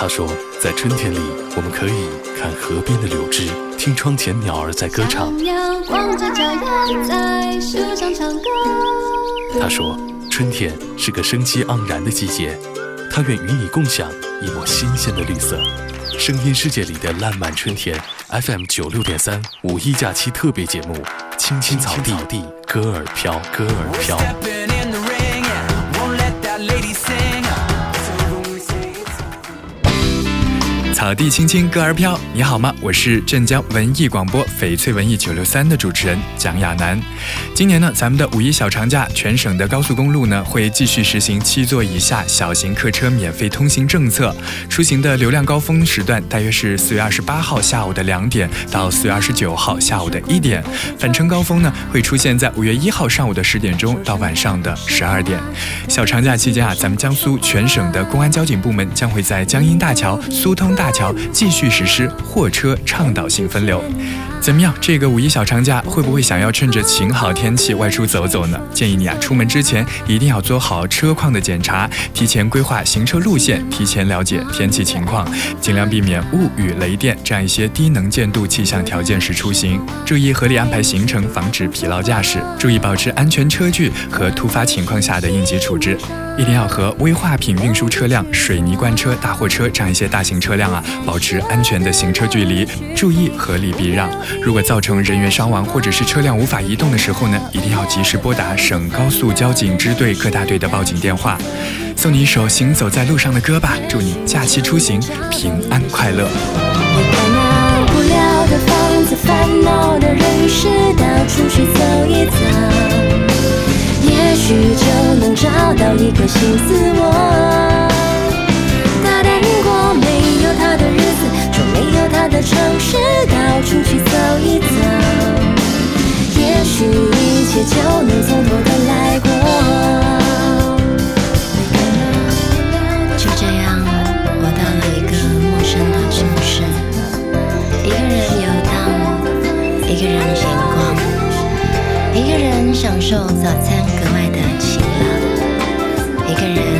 他说，在春天里，我们可以看河边的柳枝，听窗前鸟儿在歌唱。他说，春天是个生机盎然的季节，他愿与你共享一抹新鲜的绿色。声音世界里的烂漫春天，FM 九六点三五一假期特别节目，青青草地，歌儿飘，歌儿飘。草地青青，歌儿飘。你好吗？我是镇江文艺广播翡翠文艺九六三的主持人蒋亚楠。今年呢，咱们的五一小长假，全省的高速公路呢会继续实行七座以下小型客车免费通行政策。出行的流量高峰时段大约是四月二十八号下午的两点到四月二十九号下午的一点，返程高峰呢会出现在五月一号上午的十点钟到晚上的十二点。小长假期间啊，咱们江苏全省的公安交警部门将会在江阴大桥、苏通大桥继续实施货车倡导性分流。怎么样？这个五一小长假会不会想要趁着晴好天气外出走走呢？建议你啊，出门之前一定要做好车况的检查，提前规划行车路线，提前了解天气情况，尽量避免雾雨雷电这样一些低能见度气象条件时出行。注意合理安排行程，防止疲劳驾驶。注意保持安全车距和突发情况下的应急处置。一定要和危化品运输车辆、水泥罐车、大货车这样一些大型车辆啊，保持安全的行车距离，注意合理避让。如果造成人员伤亡或者是车辆无法移动的时候呢，一定要及时拨打省高速交警支队各大队的报警电话。送你一首《行走在路上》的歌吧，祝你假期出行平安快乐。也许就能找到一个新自一切就能从头的来过。就这样，我到了一个陌生的城市，一个人游荡，一个人闲逛，一个人享受早餐格外的晴朗，一个人。